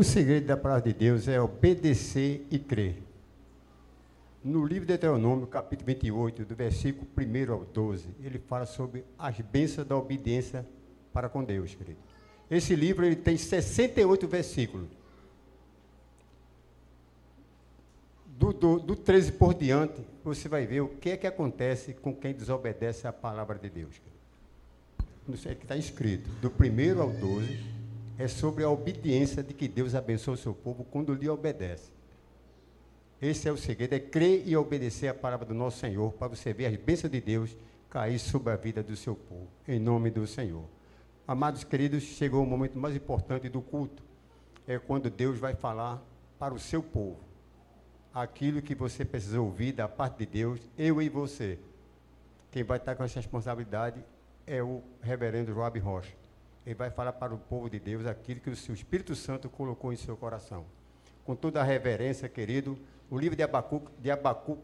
O segredo da palavra de Deus é obedecer e crer. No livro de Deuteronômio, capítulo 28, do versículo 1 ao 12, ele fala sobre as bênçãos da obediência para com Deus, querido. Esse livro ele tem 68 versículos. Do, do, do 13 por diante, você vai ver o que é que acontece com quem desobedece à palavra de Deus. Querido. É que está escrito, do 1 ao 12, é sobre a obediência de que Deus abençoa o seu povo quando lhe obedece. Esse é o segredo, é crer e obedecer a palavra do nosso Senhor, para você ver as bênçãos de Deus cair sobre a vida do seu povo, em nome do Senhor. Amados queridos, chegou o momento mais importante do culto, é quando Deus vai falar para o seu povo aquilo que você precisa ouvir da parte de Deus, eu e você. Quem vai estar com essa responsabilidade é o reverendo Joab Rocha. Ele vai falar para o povo de Deus aquilo que o seu Espírito Santo colocou em seu coração. Com toda a reverência, querido, o livro de Abacuque, de Abacuque,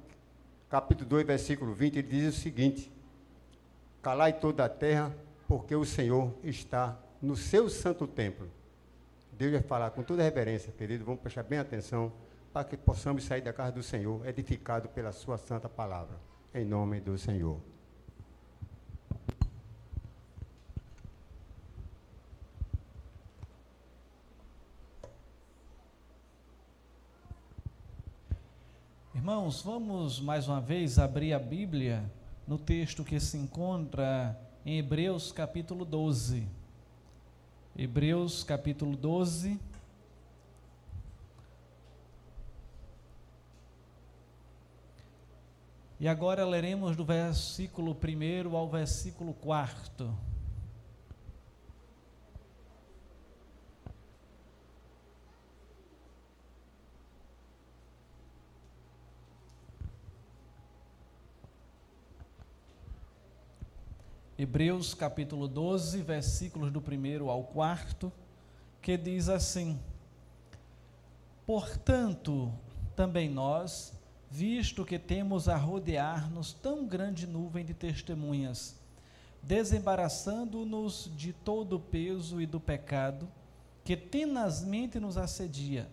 capítulo 2, versículo 20, ele diz o seguinte: Calai toda a terra, porque o Senhor está no seu santo templo. Deus vai falar com toda a reverência, querido, vamos prestar bem atenção, para que possamos sair da casa do Senhor, edificado pela sua santa palavra. Em nome do Senhor. Irmãos, vamos mais uma vez abrir a Bíblia no texto que se encontra em Hebreus capítulo 12. Hebreus capítulo 12. E agora leremos do versículo 1 ao versículo 4. Hebreus capítulo 12, versículos do primeiro ao quarto, que diz assim: Portanto, também nós, visto que temos a rodear-nos tão grande nuvem de testemunhas, desembaraçando-nos de todo o peso e do pecado que tenazmente nos assedia,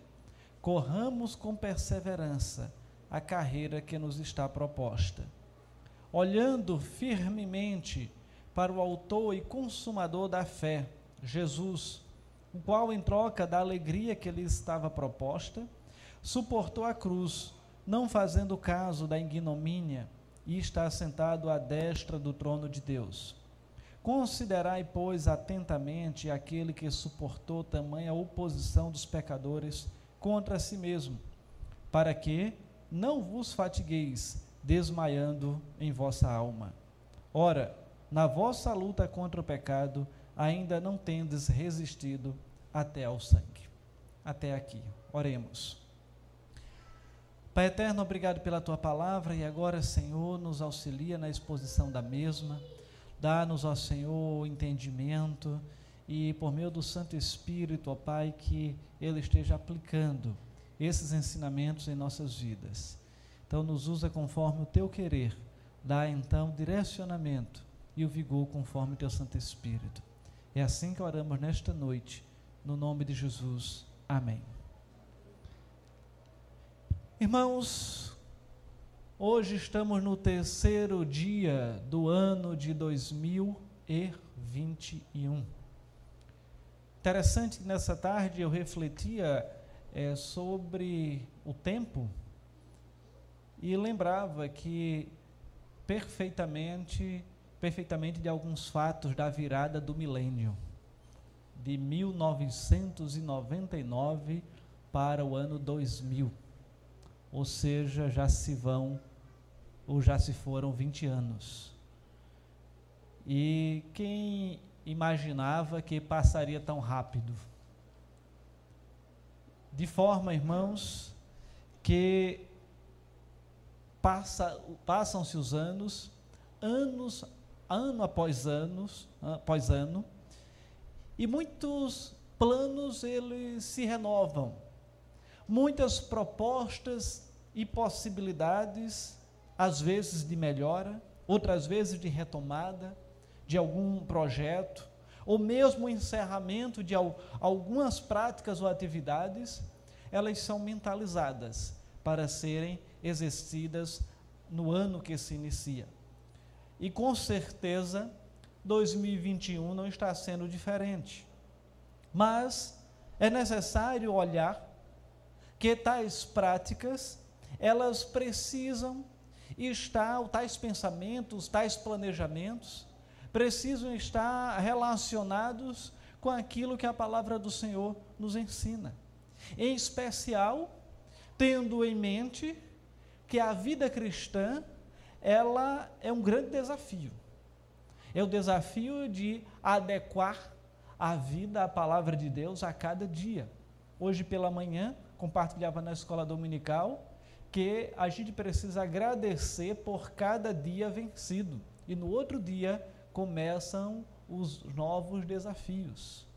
corramos com perseverança a carreira que nos está proposta, olhando firmemente para o autor e consumador da fé, Jesus, o qual, em troca da alegria que lhe estava proposta, suportou a cruz, não fazendo caso da ignomínia, e está sentado à destra do trono de Deus. Considerai, pois, atentamente aquele que suportou tamanha oposição dos pecadores contra si mesmo, para que não vos fatigueis, desmaiando em vossa alma. Ora, na vossa luta contra o pecado, ainda não tendes resistido até ao sangue. Até aqui. Oremos. Pai eterno, obrigado pela tua palavra e agora, Senhor, nos auxilia na exposição da mesma. Dá-nos, ó Senhor, entendimento e por meio do Santo Espírito, ó Pai, que ele esteja aplicando esses ensinamentos em nossas vidas. Então, nos usa conforme o teu querer. Dá então direcionamento e o vigor conforme teu Santo Espírito. É assim que oramos nesta noite, no nome de Jesus. Amém. Irmãos, hoje estamos no terceiro dia do ano de 2021. Interessante que nessa tarde eu refletia é, sobre o tempo e lembrava que perfeitamente perfeitamente de alguns fatos da virada do milênio, de 1999 para o ano 2000. Ou seja, já se vão, ou já se foram 20 anos. E quem imaginava que passaria tão rápido? De forma, irmãos, que passa, passam-se os anos, anos ano após anos, após ano, e muitos planos eles se renovam. Muitas propostas e possibilidades, às vezes de melhora, outras vezes de retomada de algum projeto, ou mesmo encerramento de algumas práticas ou atividades, elas são mentalizadas para serem exercidas no ano que se inicia. E com certeza, 2021 não está sendo diferente. Mas é necessário olhar que tais práticas, elas precisam estar, tais pensamentos, tais planejamentos, precisam estar relacionados com aquilo que a palavra do Senhor nos ensina. Em especial, tendo em mente que a vida cristã, ela é um grande desafio. É o desafio de adequar a vida à palavra de Deus a cada dia. Hoje pela manhã, compartilhava na escola dominical que a gente precisa agradecer por cada dia vencido. E no outro dia começam os novos desafios.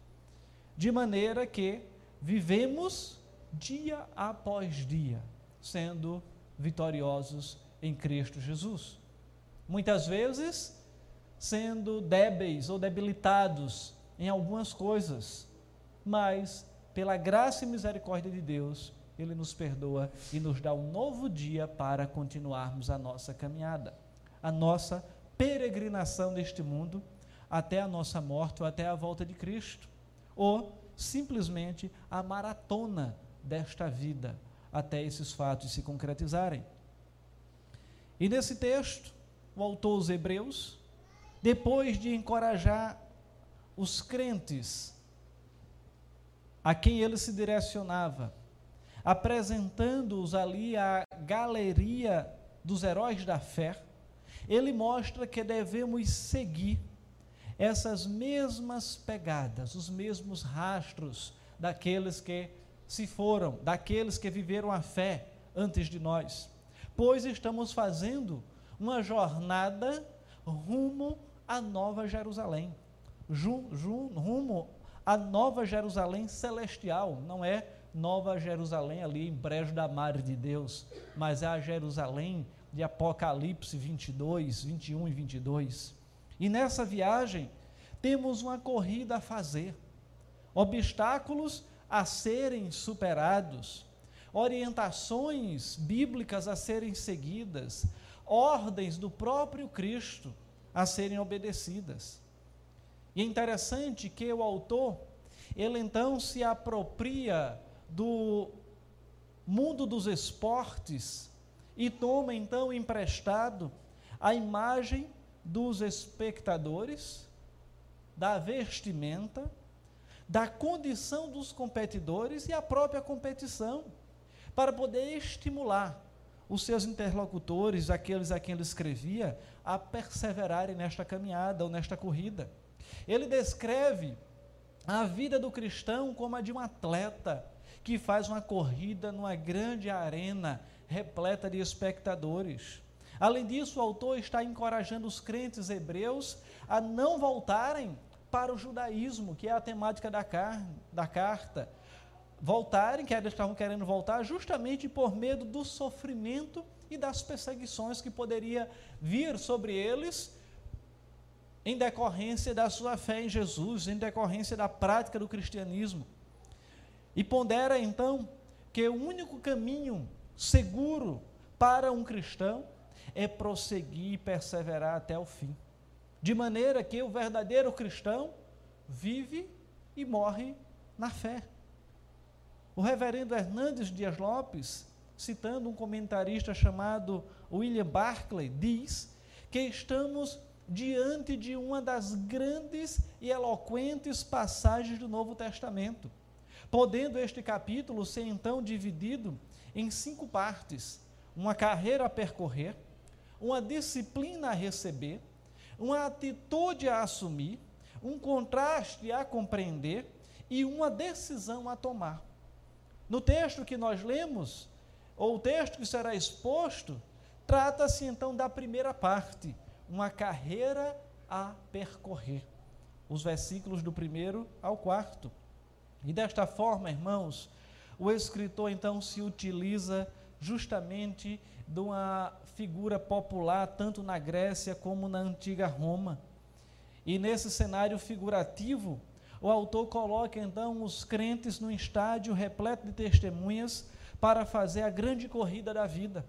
De maneira que vivemos dia após dia, sendo vitoriosos em Cristo Jesus. Muitas vezes sendo débeis ou debilitados em algumas coisas, mas pela graça e misericórdia de Deus, Ele nos perdoa e nos dá um novo dia para continuarmos a nossa caminhada, a nossa peregrinação neste mundo até a nossa morte ou até a volta de Cristo, ou simplesmente a maratona desta vida até esses fatos se concretizarem. E nesse texto, o autor os Hebreus, depois de encorajar os crentes a quem ele se direcionava, apresentando-os ali à galeria dos heróis da fé, ele mostra que devemos seguir essas mesmas pegadas, os mesmos rastros daqueles que se foram, daqueles que viveram a fé antes de nós, pois estamos fazendo uma jornada rumo à Nova Jerusalém, rumo à Nova Jerusalém celestial, não é Nova Jerusalém ali em Brejo da Mar de Deus, mas é a Jerusalém de Apocalipse 22, 21 e 22. E nessa viagem temos uma corrida a fazer, obstáculos a serem superados, orientações bíblicas a serem seguidas, ordens do próprio Cristo a serem obedecidas. E é interessante que o autor, ele então se apropria do mundo dos esportes e toma então emprestado a imagem dos espectadores, da vestimenta, da condição dos competidores e a própria competição, para poder estimular os seus interlocutores, aqueles a quem ele escrevia, a perseverarem nesta caminhada ou nesta corrida. Ele descreve a vida do cristão como a de um atleta que faz uma corrida numa grande arena repleta de espectadores. Além disso, o autor está encorajando os crentes hebreus a não voltarem para o judaísmo, que é a temática da, car da carta. Voltarem, que eles estavam querendo voltar, justamente por medo do sofrimento e das perseguições que poderia vir sobre eles em decorrência da sua fé em Jesus, em decorrência da prática do cristianismo. E pondera então que o único caminho seguro para um cristão é prosseguir e perseverar até o fim. De maneira que o verdadeiro cristão vive e morre na fé. O reverendo Hernandes Dias Lopes, citando um comentarista chamado William Barclay, diz que estamos diante de uma das grandes e eloquentes passagens do Novo Testamento, podendo este capítulo ser então dividido em cinco partes: uma carreira a percorrer, uma disciplina a receber, uma atitude a assumir, um contraste a compreender e uma decisão a tomar. No texto que nós lemos, ou o texto que será exposto, trata-se então da primeira parte, uma carreira a percorrer. Os versículos do primeiro ao quarto. E desta forma, irmãos, o escritor então se utiliza justamente de uma figura popular tanto na Grécia como na antiga Roma. E nesse cenário figurativo, o autor coloca então os crentes num estádio repleto de testemunhas para fazer a grande corrida da vida.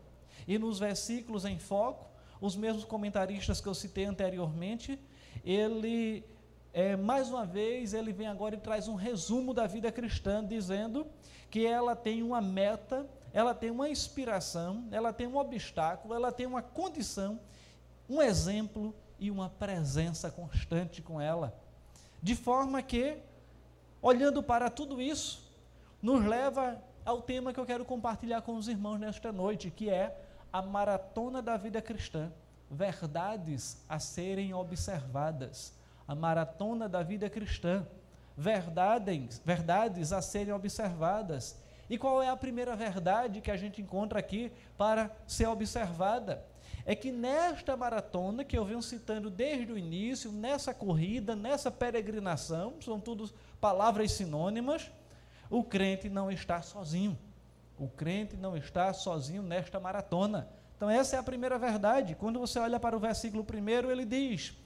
E nos versículos em foco, os mesmos comentaristas que eu citei anteriormente, ele, é, mais uma vez, ele vem agora e traz um resumo da vida cristã, dizendo que ela tem uma meta, ela tem uma inspiração, ela tem um obstáculo, ela tem uma condição, um exemplo e uma presença constante com ela. De forma que, olhando para tudo isso, nos leva ao tema que eu quero compartilhar com os irmãos nesta noite, que é a maratona da vida cristã, verdades a serem observadas. A maratona da vida cristã, verdades, verdades a serem observadas. E qual é a primeira verdade que a gente encontra aqui para ser observada? É que nesta maratona, que eu venho citando desde o início, nessa corrida, nessa peregrinação, são tudo palavras sinônimas, o crente não está sozinho. O crente não está sozinho nesta maratona. Então, essa é a primeira verdade. Quando você olha para o versículo primeiro, ele diz: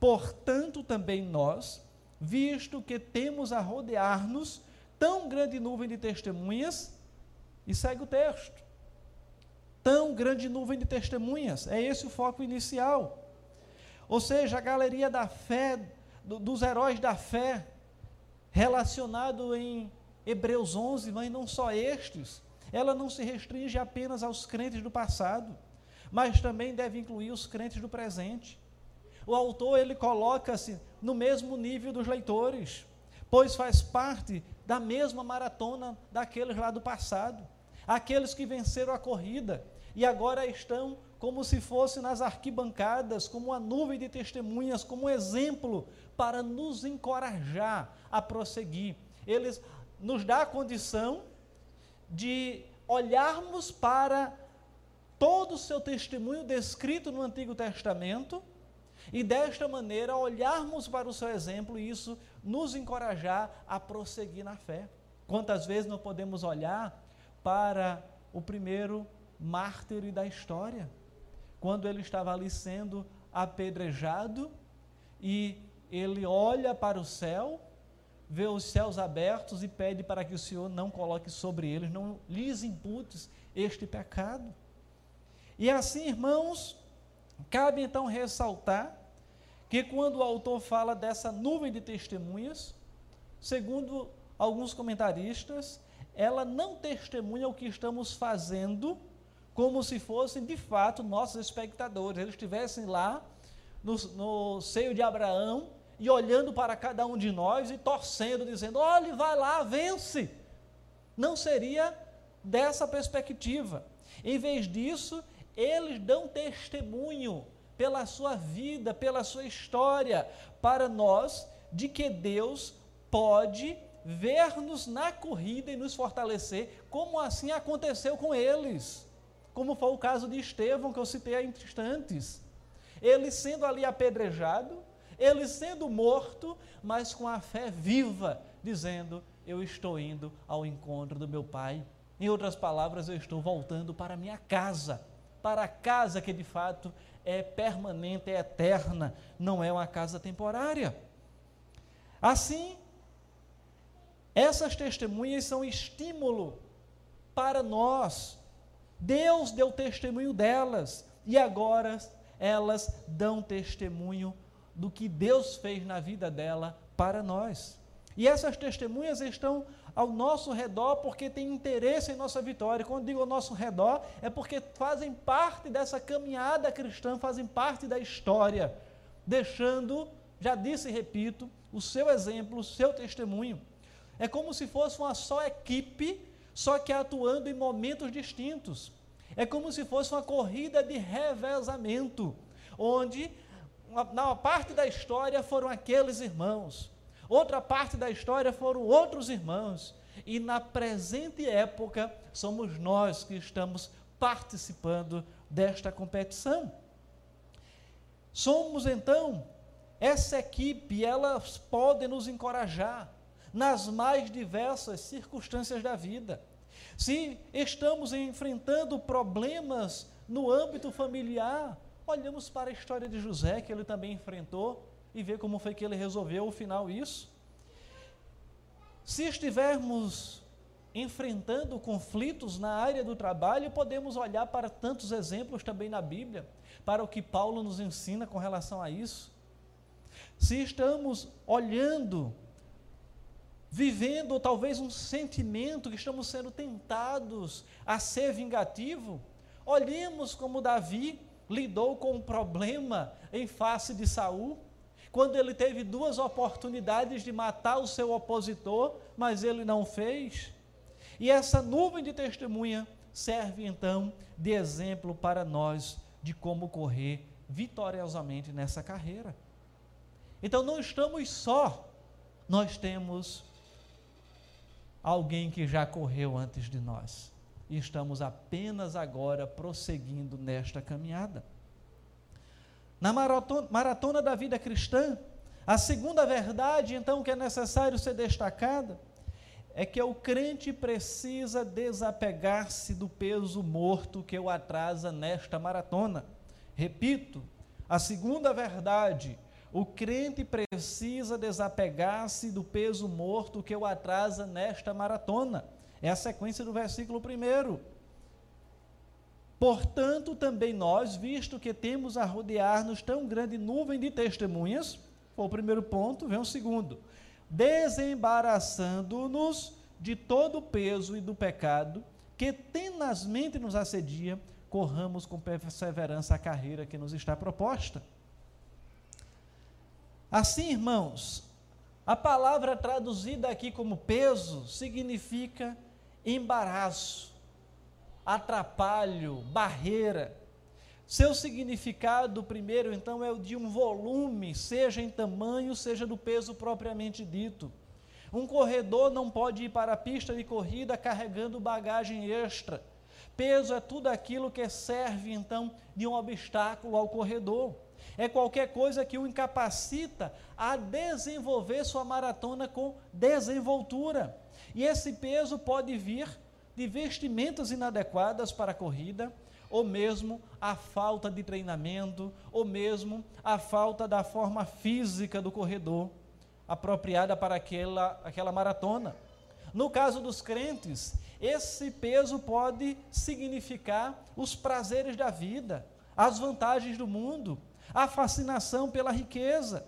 Portanto, também nós, visto que temos a rodear-nos tão grande nuvem de testemunhas, e segue o texto. Tão grande nuvem de testemunhas, é esse o foco inicial. Ou seja, a galeria da fé, do, dos heróis da fé, relacionado em Hebreus 11, mas não só estes, ela não se restringe apenas aos crentes do passado, mas também deve incluir os crentes do presente. O autor ele coloca-se no mesmo nível dos leitores, pois faz parte da mesma maratona daqueles lá do passado, aqueles que venceram a corrida e agora estão como se fosse nas arquibancadas, como uma nuvem de testemunhas, como um exemplo para nos encorajar a prosseguir. Eles nos dá a condição de olharmos para todo o seu testemunho descrito no Antigo Testamento e desta maneira olharmos para o seu exemplo e isso nos encorajar a prosseguir na fé. Quantas vezes não podemos olhar para o primeiro mártir da história, quando ele estava ali sendo apedrejado e ele olha para o céu vê os céus abertos e pede para que o Senhor não coloque sobre eles, não lhes imputes este pecado. E assim, irmãos, cabe então ressaltar que quando o autor fala dessa nuvem de testemunhas, segundo alguns comentaristas, ela não testemunha o que estamos fazendo como se fossem de fato nossos espectadores. Eles estivessem lá no, no seio de Abraão, e olhando para cada um de nós e torcendo, dizendo: olhe, vai lá, vence. Não seria dessa perspectiva. Em vez disso, eles dão testemunho pela sua vida, pela sua história, para nós, de que Deus pode ver-nos na corrida e nos fortalecer, como assim aconteceu com eles. Como foi o caso de Estevão, que eu citei há instantes. Ele sendo ali apedrejado, ele sendo morto, mas com a fé viva, dizendo: Eu estou indo ao encontro do meu Pai. Em outras palavras, eu estou voltando para minha casa, para a casa que de fato é permanente, é eterna, não é uma casa temporária. Assim, essas testemunhas são estímulo para nós. Deus deu testemunho delas e agora elas dão testemunho do que Deus fez na vida dela para nós. E essas testemunhas estão ao nosso redor porque têm interesse em nossa vitória. Quando digo ao nosso redor, é porque fazem parte dessa caminhada cristã, fazem parte da história, deixando, já disse e repito, o seu exemplo, o seu testemunho. É como se fosse uma só equipe, só que atuando em momentos distintos. É como se fosse uma corrida de revezamento, onde na parte da história foram aqueles irmãos, outra parte da história foram outros irmãos, e na presente época somos nós que estamos participando desta competição. Somos então essa equipe, elas podem nos encorajar nas mais diversas circunstâncias da vida. Se estamos enfrentando problemas no âmbito familiar, Olhamos para a história de José, que ele também enfrentou e ver como foi que ele resolveu o final isso. Se estivermos enfrentando conflitos na área do trabalho, podemos olhar para tantos exemplos também na Bíblia, para o que Paulo nos ensina com relação a isso. Se estamos olhando, vivendo talvez um sentimento que estamos sendo tentados a ser vingativo, olhemos como Davi lidou com o problema em face de Saul quando ele teve duas oportunidades de matar o seu opositor, mas ele não fez. E essa nuvem de testemunha serve então de exemplo para nós de como correr vitoriosamente nessa carreira. Então não estamos só, nós temos alguém que já correu antes de nós. E estamos apenas agora prosseguindo nesta caminhada. Na maratona, maratona da vida cristã, a segunda verdade, então, que é necessário ser destacada, é que o crente precisa desapegar-se do peso morto que o atrasa nesta maratona. Repito, a segunda verdade, o crente precisa desapegar-se do peso morto que o atrasa nesta maratona. É a sequência do versículo primeiro. Portanto, também nós, visto que temos a rodear-nos tão grande nuvem de testemunhas, foi o primeiro ponto, vem o segundo. Desembaraçando-nos de todo o peso e do pecado que tenazmente nos assedia, corramos com perseverança a carreira que nos está proposta. Assim, irmãos, a palavra traduzida aqui como peso significa embaraço atrapalho, barreira. Seu significado, primeiro, então, é o de um volume, seja em tamanho, seja do peso propriamente dito. Um corredor não pode ir para a pista de corrida carregando bagagem extra. Peso é tudo aquilo que serve, então, de um obstáculo ao corredor. É qualquer coisa que o incapacita a desenvolver sua maratona com desenvoltura. E esse peso pode vir de vestimentas inadequadas para a corrida, ou mesmo a falta de treinamento, ou mesmo a falta da forma física do corredor apropriada para aquela, aquela maratona. No caso dos crentes, esse peso pode significar os prazeres da vida, as vantagens do mundo, a fascinação pela riqueza.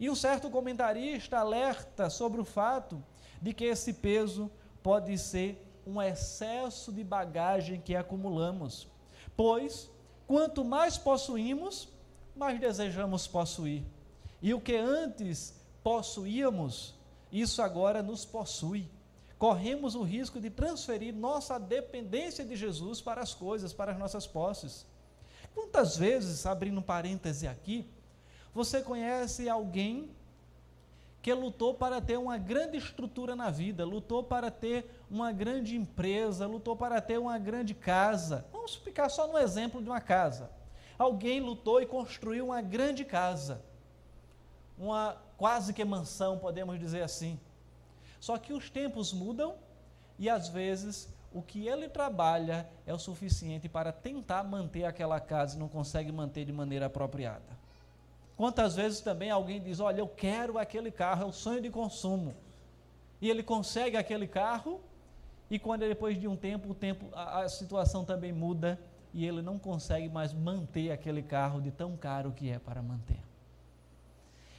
E um certo comentarista alerta sobre o fato de que esse peso pode ser um excesso de bagagem que acumulamos. Pois, quanto mais possuímos, mais desejamos possuir. E o que antes possuíamos, isso agora nos possui. Corremos o risco de transferir nossa dependência de Jesus para as coisas, para as nossas posses. Quantas vezes, abrindo um parêntese aqui, você conhece alguém que lutou para ter uma grande estrutura na vida, lutou para ter uma grande empresa, lutou para ter uma grande casa. Vamos ficar só no exemplo de uma casa. Alguém lutou e construiu uma grande casa, uma quase que mansão, podemos dizer assim. Só que os tempos mudam e às vezes o que ele trabalha é o suficiente para tentar manter aquela casa e não consegue manter de maneira apropriada. Quantas vezes também alguém diz: Olha, eu quero aquele carro, é o sonho de consumo. E ele consegue aquele carro, e quando depois de um tempo, o tempo, a, a situação também muda e ele não consegue mais manter aquele carro de tão caro que é para manter.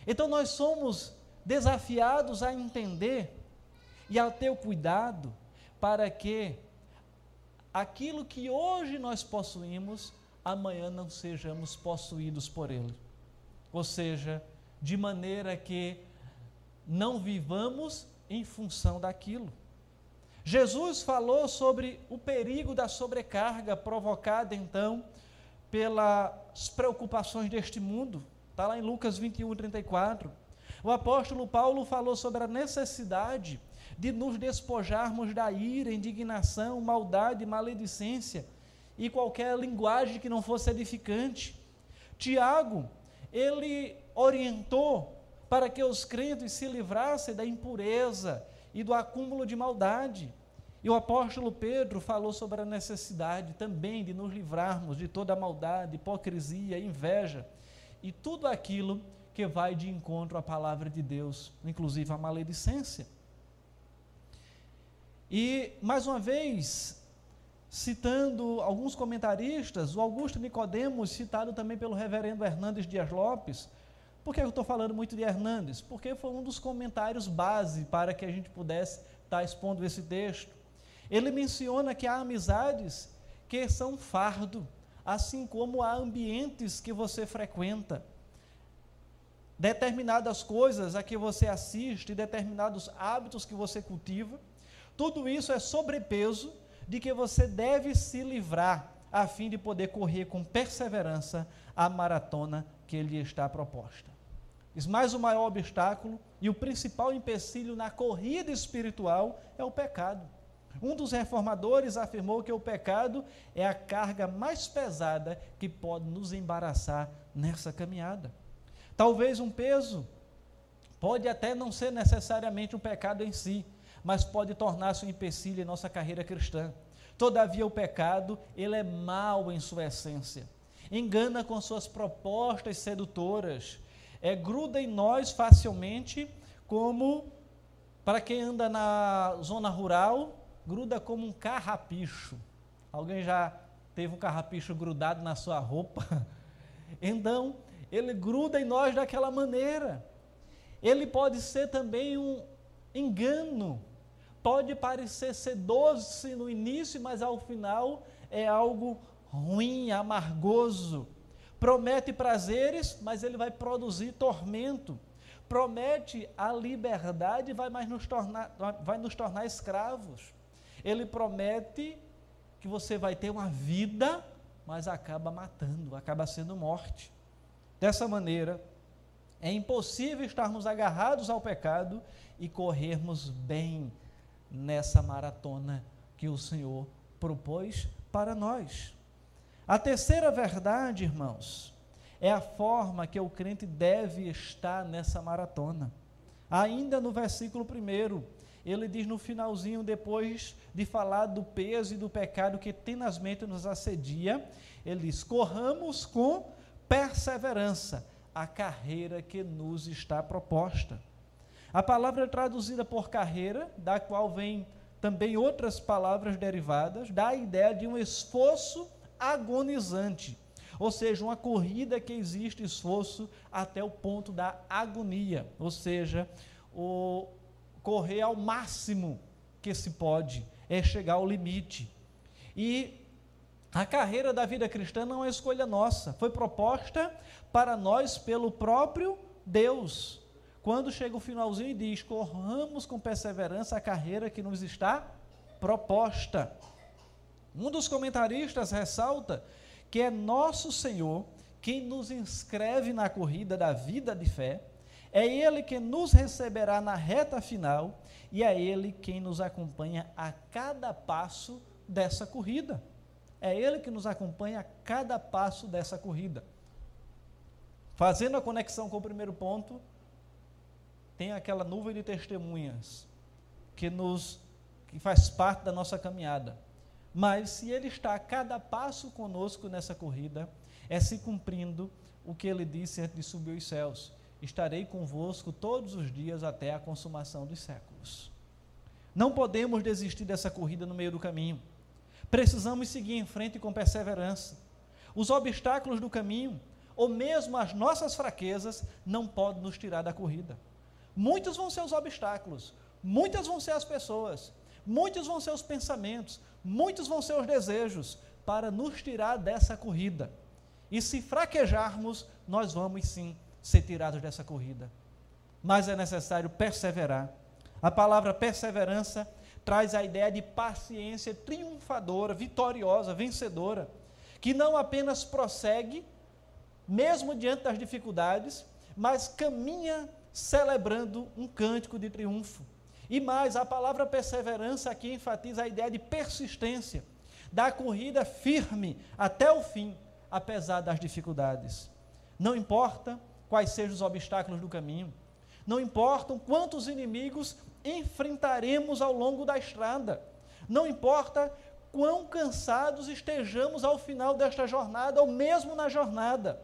Então nós somos desafiados a entender e a ter o cuidado para que aquilo que hoje nós possuímos, amanhã não sejamos possuídos por ele ou seja, de maneira que não vivamos em função daquilo. Jesus falou sobre o perigo da sobrecarga provocada então pelas preocupações deste mundo. Está lá em Lucas 21, 34. O apóstolo Paulo falou sobre a necessidade de nos despojarmos da ira, indignação, maldade, maledicência e qualquer linguagem que não fosse edificante. Tiago ele orientou para que os crentes se livrassem da impureza e do acúmulo de maldade. E o apóstolo Pedro falou sobre a necessidade também de nos livrarmos de toda a maldade, hipocrisia, inveja e tudo aquilo que vai de encontro à palavra de Deus, inclusive a maledicência. E, mais uma vez, citando alguns comentaristas, o Augusto Nicodemos, citado também pelo reverendo Hernandes Dias Lopes. Por que eu estou falando muito de Hernandes? Porque foi um dos comentários base para que a gente pudesse estar expondo esse texto. Ele menciona que há amizades que são fardo, assim como há ambientes que você frequenta. Determinadas coisas a que você assiste, determinados hábitos que você cultiva, tudo isso é sobrepeso de que você deve se livrar a fim de poder correr com perseverança a maratona que lhe está proposta. Mas o maior obstáculo e o principal empecilho na corrida espiritual é o pecado. Um dos reformadores afirmou que o pecado é a carga mais pesada que pode nos embaraçar nessa caminhada. Talvez um peso pode até não ser necessariamente um pecado em si, mas pode tornar-se um empecilho em nossa carreira cristã. Todavia, o pecado, ele é mau em sua essência. Engana com suas propostas sedutoras, é, gruda em nós facilmente, como para quem anda na zona rural, gruda como um carrapicho. Alguém já teve um carrapicho grudado na sua roupa? Então, ele gruda em nós daquela maneira. Ele pode ser também um engano pode parecer ser doce no início, mas ao final é algo ruim, amargoso. Promete prazeres, mas ele vai produzir tormento. Promete a liberdade, vai, mais nos tornar, vai nos tornar escravos. Ele promete que você vai ter uma vida, mas acaba matando, acaba sendo morte. Dessa maneira, é impossível estarmos agarrados ao pecado e corrermos bem nessa maratona que o Senhor propôs para nós. A terceira verdade, irmãos, é a forma que o crente deve estar nessa maratona. Ainda no versículo 1, ele diz no finalzinho, depois de falar do peso e do pecado que tenazmente nos assedia, ele diz: corramos com perseverança a carreira que nos está proposta. A palavra traduzida por carreira, da qual vem também outras palavras derivadas, dá a ideia de um esforço agonizante, ou seja, uma corrida que existe esforço até o ponto da agonia, ou seja, o correr ao máximo que se pode, é chegar ao limite. E a carreira da vida cristã não é escolha nossa, foi proposta para nós pelo próprio Deus quando chega o finalzinho e diz: corramos com perseverança a carreira que nos está proposta. Um dos comentaristas ressalta que é nosso Senhor quem nos inscreve na corrida da vida de fé, é Ele que nos receberá na reta final e é Ele quem nos acompanha a cada passo dessa corrida. É Ele que nos acompanha a cada passo dessa corrida. Fazendo a conexão com o primeiro ponto, tem aquela nuvem de testemunhas que nos que faz parte da nossa caminhada. Mas se ele está a cada passo conosco nessa corrida, é se cumprindo o que ele disse antes de subir os céus: estarei convosco todos os dias até a consumação dos séculos. Não podemos desistir dessa corrida no meio do caminho. Precisamos seguir em frente com perseverança. Os obstáculos do caminho, ou mesmo as nossas fraquezas, não podem nos tirar da corrida. Muitos vão ser os obstáculos, muitas vão ser as pessoas, muitos vão ser os pensamentos, muitos vão ser os desejos para nos tirar dessa corrida. E se fraquejarmos, nós vamos sim ser tirados dessa corrida. Mas é necessário perseverar. A palavra perseverança traz a ideia de paciência triunfadora, vitoriosa, vencedora, que não apenas prossegue, mesmo diante das dificuldades, mas caminha celebrando um cântico de triunfo. E mais, a palavra perseverança aqui enfatiza a ideia de persistência, da corrida firme até o fim, apesar das dificuldades. Não importa quais sejam os obstáculos do caminho, não importam quantos inimigos enfrentaremos ao longo da estrada, não importa quão cansados estejamos ao final desta jornada ou mesmo na jornada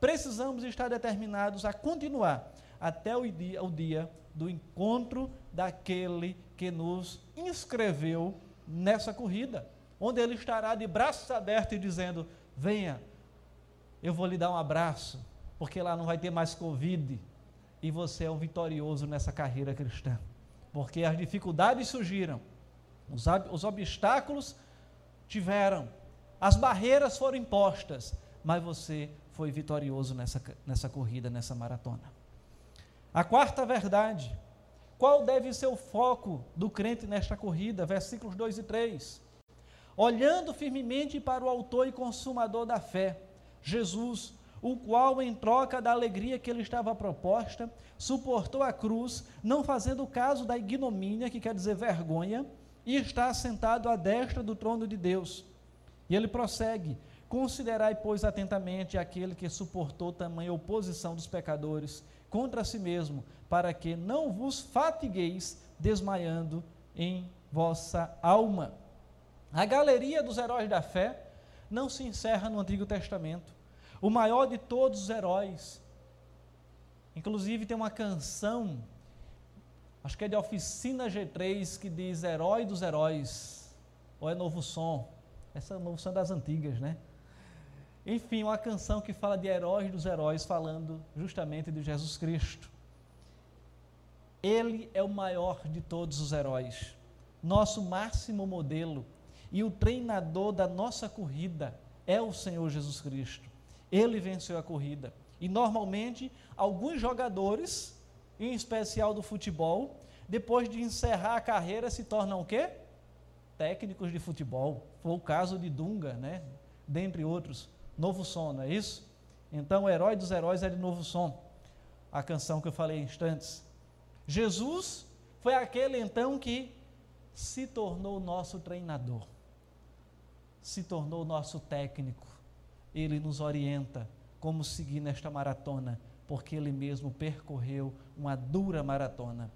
precisamos estar determinados a continuar até o dia, o dia do encontro daquele que nos inscreveu nessa corrida, onde ele estará de braços abertos e dizendo: Venha, eu vou lhe dar um abraço, porque lá não vai ter mais Covid e você é um vitorioso nessa carreira cristã. Porque as dificuldades surgiram, os, os obstáculos tiveram, as barreiras foram impostas, mas você foi vitorioso nessa, nessa corrida, nessa maratona. A quarta verdade, qual deve ser o foco do crente nesta corrida? Versículos 2 e 3. Olhando firmemente para o Autor e Consumador da fé, Jesus, o qual, em troca da alegria que lhe estava proposta, suportou a cruz, não fazendo caso da ignomínia, que quer dizer vergonha, e está sentado à destra do trono de Deus. E ele prossegue: Considerai, pois, atentamente aquele que suportou tamanha oposição dos pecadores contra si mesmo, para que não vos fatigueis desmaiando em vossa alma. A galeria dos heróis da fé não se encerra no Antigo Testamento. O maior de todos os heróis, inclusive tem uma canção, acho que é de Oficina G3, que diz Herói dos Heróis, ou é Novo Som, essa é Novo Som das antigas, né? Enfim, uma canção que fala de heróis dos heróis, falando justamente de Jesus Cristo. Ele é o maior de todos os heróis, nosso máximo modelo e o treinador da nossa corrida é o Senhor Jesus Cristo. Ele venceu a corrida. E normalmente, alguns jogadores, em especial do futebol, depois de encerrar a carreira, se tornam o quê? Técnicos de futebol. Foi o caso de Dunga, né? Dentre outros. Novo Som, não é isso? Então, o herói dos heróis é de Novo Som, a canção que eu falei instantes. Jesus foi aquele então que se tornou nosso treinador, se tornou nosso técnico. Ele nos orienta como seguir nesta maratona, porque ele mesmo percorreu uma dura maratona.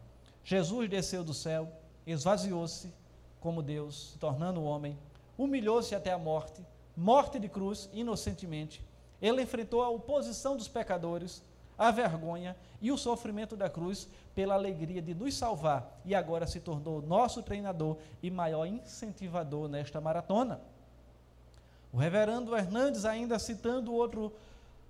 Jesus desceu do céu, esvaziou-se como Deus, se tornando homem, humilhou-se até a morte morte de cruz inocentemente. Ele enfrentou a oposição dos pecadores, a vergonha e o sofrimento da cruz pela alegria de nos salvar e agora se tornou nosso treinador e maior incentivador nesta maratona. O reverendo Hernandes, ainda citando outro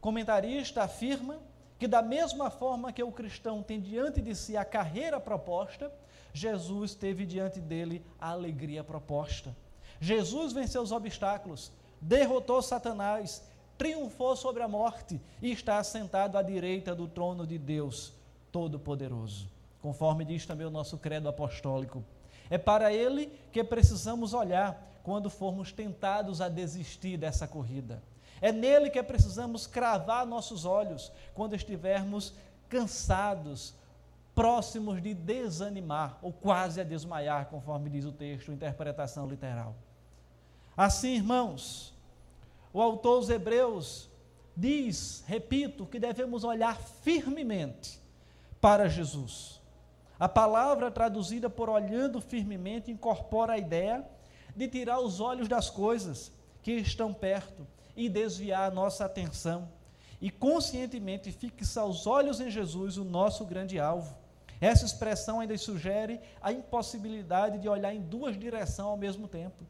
comentarista, afirma que, da mesma forma que o cristão tem diante de si a carreira proposta, Jesus teve diante dele a alegria proposta. Jesus venceu os obstáculos, derrotou Satanás, triunfou sobre a morte e está sentado à direita do trono de Deus Todo-Poderoso. Conforme diz também o nosso credo apostólico. É para ele que precisamos olhar quando formos tentados a desistir dessa corrida. É nele que precisamos cravar nossos olhos quando estivermos cansados, próximos de desanimar ou quase a desmaiar, conforme diz o texto, interpretação literal. Assim, irmãos, o autor dos Hebreus diz, repito, que devemos olhar firmemente para Jesus. A palavra traduzida por olhando firmemente incorpora a ideia de tirar os olhos das coisas que estão perto e desviar a nossa atenção e conscientemente fixar os olhos em Jesus, o nosso grande alvo. Essa expressão ainda sugere a impossibilidade de olhar em duas direções ao mesmo tempo.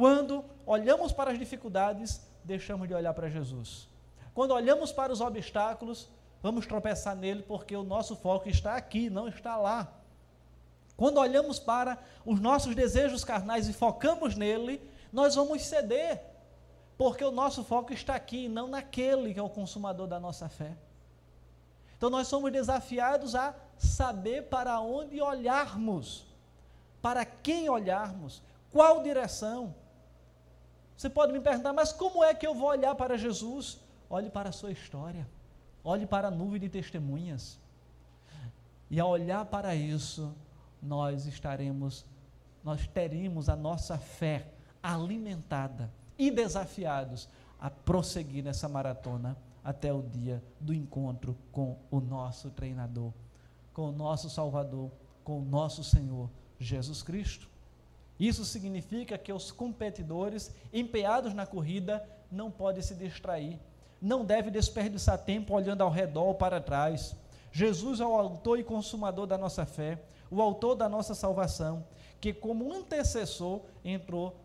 Quando olhamos para as dificuldades, deixamos de olhar para Jesus. Quando olhamos para os obstáculos, vamos tropeçar nele porque o nosso foco está aqui, não está lá. Quando olhamos para os nossos desejos carnais e focamos nele, nós vamos ceder, porque o nosso foco está aqui, não naquele que é o consumador da nossa fé. Então nós somos desafiados a saber para onde olharmos, para quem olharmos, qual direção. Você pode me perguntar, mas como é que eu vou olhar para Jesus? Olhe para a sua história, olhe para a nuvem de testemunhas. E ao olhar para isso, nós estaremos, nós teremos a nossa fé alimentada e desafiados a prosseguir nessa maratona até o dia do encontro com o nosso treinador, com o nosso Salvador, com o nosso Senhor Jesus Cristo. Isso significa que os competidores empenhados na corrida não podem se distrair, não deve desperdiçar tempo olhando ao redor ou para trás. Jesus é o autor e consumador da nossa fé, o autor da nossa salvação, que como antecessor entrou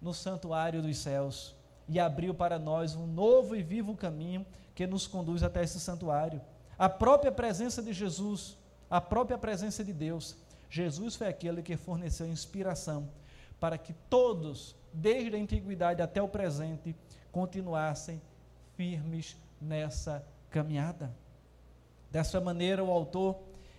no santuário dos céus e abriu para nós um novo e vivo caminho que nos conduz até esse santuário. A própria presença de Jesus, a própria presença de Deus. Jesus foi aquele que forneceu inspiração para que todos, desde a antiguidade até o presente, continuassem firmes nessa caminhada. Dessa maneira, o autor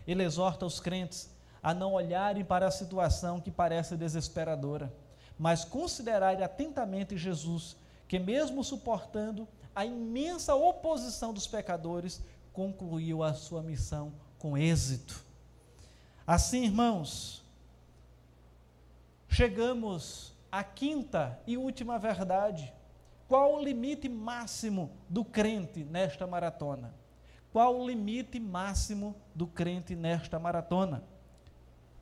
ele exorta os crentes a não olharem para a situação que parece desesperadora, mas considerarem atentamente Jesus, que mesmo suportando a imensa oposição dos pecadores, concluiu a sua missão com êxito. Assim, irmãos, chegamos à quinta e última verdade. Qual o limite máximo do crente nesta maratona? Qual o limite máximo do crente nesta maratona?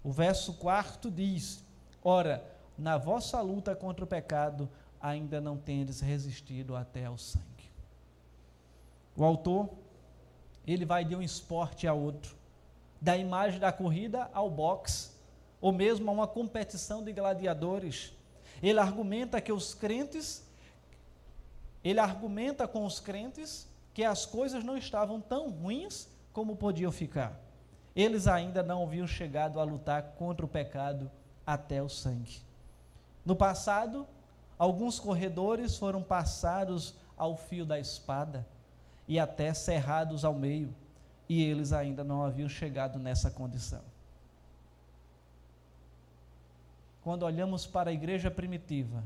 O verso 4 diz: Ora, na vossa luta contra o pecado, ainda não tendes resistido até ao sangue. O autor, ele vai de um esporte a outro, da imagem da corrida ao boxe, ou mesmo a uma competição de gladiadores. Ele argumenta que os crentes, ele argumenta com os crentes que as coisas não estavam tão ruins como podiam ficar. Eles ainda não haviam chegado a lutar contra o pecado até o sangue. No passado, alguns corredores foram passados ao fio da espada e até cerrados ao meio, e eles ainda não haviam chegado nessa condição. Quando olhamos para a igreja primitiva,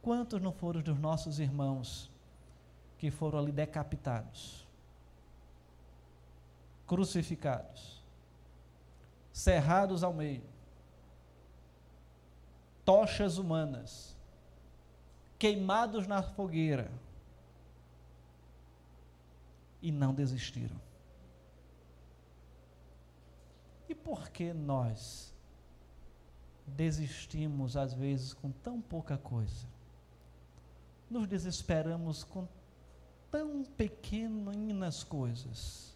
quantos não foram dos nossos irmãos que foram ali decapitados, crucificados, cerrados ao meio, tochas humanas, queimados na fogueira, e não desistiram. E por que nós desistimos às vezes com tão pouca coisa? Nos desesperamos com tão pequeninas coisas.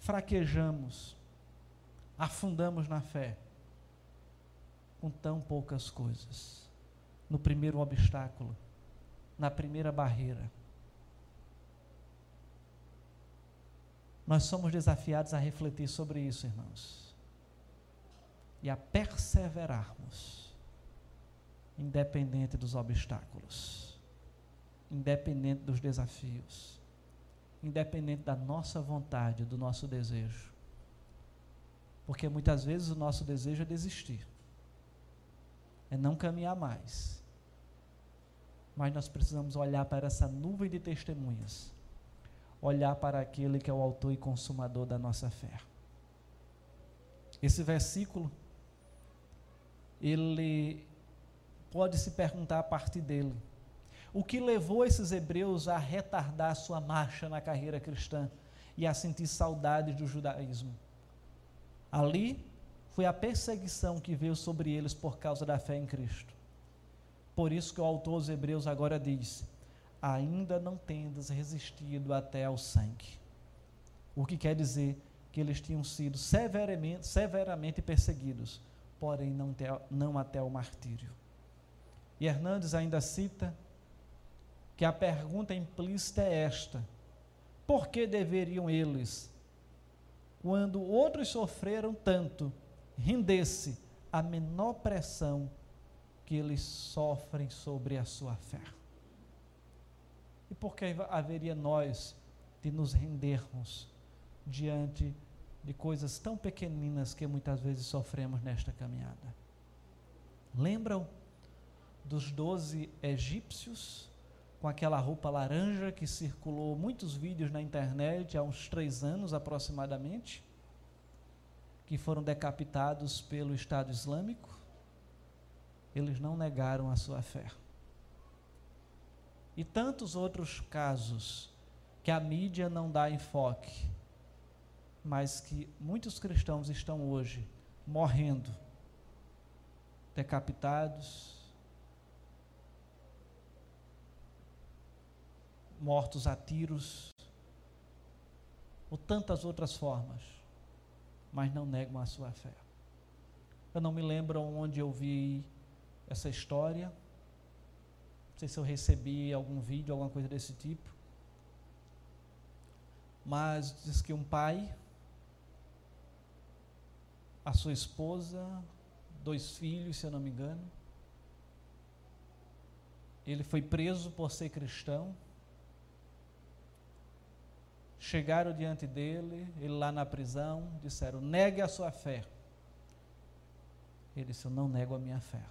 Fraquejamos, afundamos na fé com tão poucas coisas. No primeiro obstáculo, na primeira barreira Nós somos desafiados a refletir sobre isso, irmãos. E a perseverarmos, independente dos obstáculos, independente dos desafios, independente da nossa vontade, do nosso desejo. Porque muitas vezes o nosso desejo é desistir, é não caminhar mais. Mas nós precisamos olhar para essa nuvem de testemunhas olhar para aquele que é o autor e consumador da nossa fé. Esse versículo, ele pode se perguntar a partir dele: o que levou esses hebreus a retardar sua marcha na carreira cristã e a sentir saudades do judaísmo? Ali foi a perseguição que veio sobre eles por causa da fé em Cristo. Por isso que o autor dos Hebreus agora diz: ainda não tendas resistido até ao sangue. O que quer dizer que eles tinham sido severamente, severamente perseguidos, porém não, te, não até o martírio. E Hernandes ainda cita que a pergunta implícita é esta: por que deveriam eles, quando outros sofreram tanto, render-se à menor pressão que eles sofrem sobre a sua fé? E por que haveria nós de nos rendermos diante de coisas tão pequeninas que muitas vezes sofremos nesta caminhada? Lembram dos doze egípcios com aquela roupa laranja que circulou muitos vídeos na internet há uns três anos aproximadamente, que foram decapitados pelo Estado Islâmico? Eles não negaram a sua fé e tantos outros casos que a mídia não dá enfoque, mas que muitos cristãos estão hoje morrendo, decapitados, mortos a tiros, ou tantas outras formas, mas não negam a sua fé. Eu não me lembro onde eu vi essa história, não sei se eu recebi algum vídeo, alguma coisa desse tipo, mas diz que um pai, a sua esposa, dois filhos, se eu não me engano, ele foi preso por ser cristão. Chegaram diante dele, ele lá na prisão, disseram: negue a sua fé. Ele disse: Eu não nego a minha fé.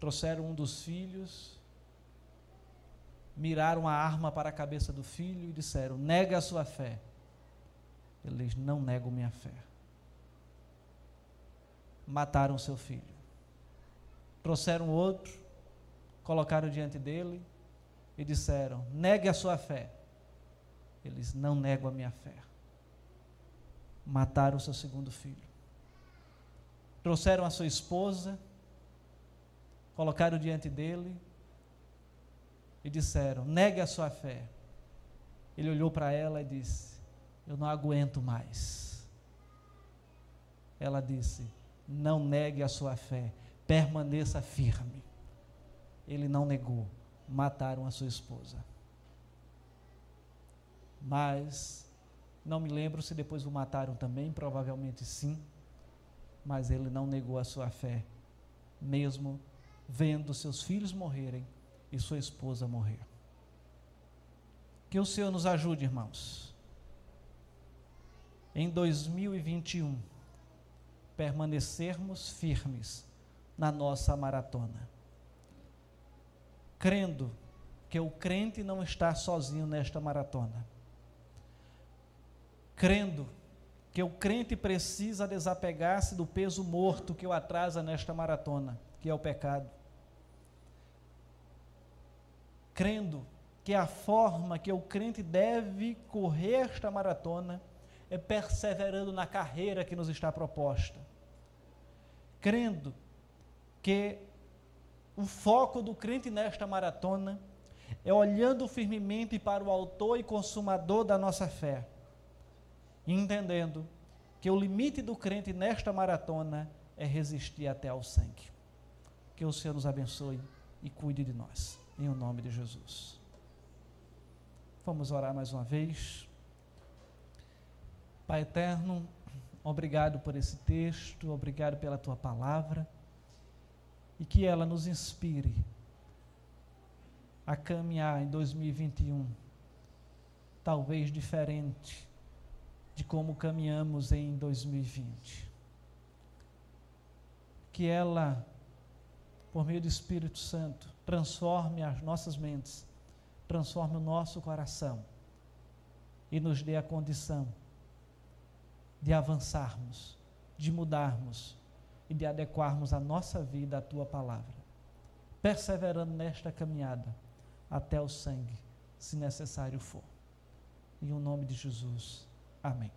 Trouxeram um dos filhos, miraram a arma para a cabeça do filho e disseram: Nega a sua fé. Ele diz: Não nego minha fé. Mataram seu filho. Trouxeram outro, colocaram diante dele e disseram: Negue a sua fé. Eles não nego a minha fé. Mataram seu segundo filho. Trouxeram a sua esposa, colocaram diante dele e disseram: Negue a sua fé. Ele olhou para ela e disse: Eu não aguento mais. Ela disse: Não negue a sua fé permaneça firme. Ele não negou, mataram a sua esposa. Mas não me lembro se depois o mataram também, provavelmente sim, mas ele não negou a sua fé, mesmo vendo seus filhos morrerem e sua esposa morrer. Que o Senhor nos ajude, irmãos. Em 2021, permanecermos firmes na nossa maratona. Crendo que o crente não está sozinho nesta maratona. Crendo que o crente precisa desapegar-se do peso morto que o atrasa nesta maratona, que é o pecado. Crendo que a forma que o crente deve correr esta maratona é perseverando na carreira que nos está proposta. Crendo que o foco do crente nesta maratona é olhando firmemente para o autor e consumador da nossa fé, entendendo que o limite do crente nesta maratona é resistir até ao sangue. Que o Senhor nos abençoe e cuide de nós, em o nome de Jesus. Vamos orar mais uma vez. Pai eterno, obrigado por esse texto, obrigado pela tua palavra e que ela nos inspire a caminhar em 2021, talvez diferente de como caminhamos em 2020. Que ela, por meio do Espírito Santo, transforme as nossas mentes, transforme o nosso coração e nos dê a condição de avançarmos, de mudarmos e de adequarmos a nossa vida à tua palavra, perseverando nesta caminhada até o sangue, se necessário for. Em o nome de Jesus. Amém.